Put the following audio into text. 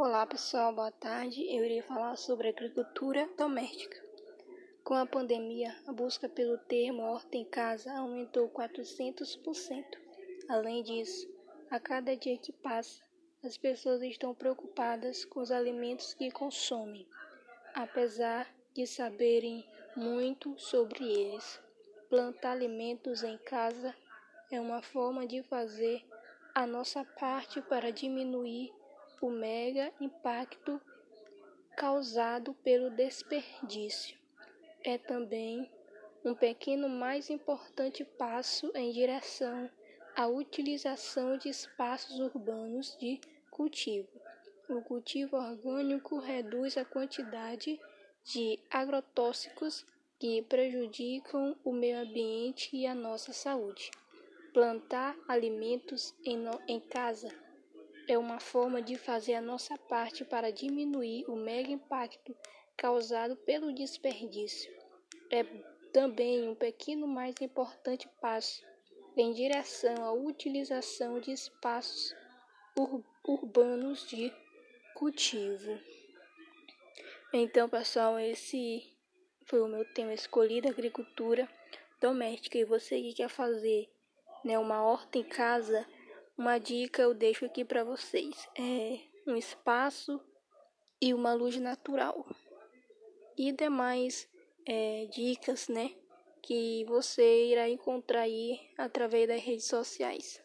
Olá pessoal, boa tarde. Eu irei falar sobre agricultura doméstica. Com a pandemia, a busca pelo termo horta em casa aumentou 400%. Além disso, a cada dia que passa, as pessoas estão preocupadas com os alimentos que consomem, apesar de saberem muito sobre eles. Plantar alimentos em casa é uma forma de fazer a nossa parte para diminuir o mega impacto causado pelo desperdício. É também um pequeno mais importante passo em direção à utilização de espaços urbanos de cultivo. O cultivo orgânico reduz a quantidade de agrotóxicos que prejudicam o meio ambiente e a nossa saúde. Plantar alimentos em, no, em casa é uma forma de fazer a nossa parte para diminuir o mega impacto causado pelo desperdício. É também um pequeno mais importante passo em direção à utilização de espaços ur urbanos de cultivo. Então, pessoal, esse foi o meu tema escolhido, agricultura doméstica. E você que quer fazer né, uma horta em casa, uma dica eu deixo aqui para vocês: é um espaço e uma luz natural. E demais é, dicas, né? Que você irá encontrar aí através das redes sociais.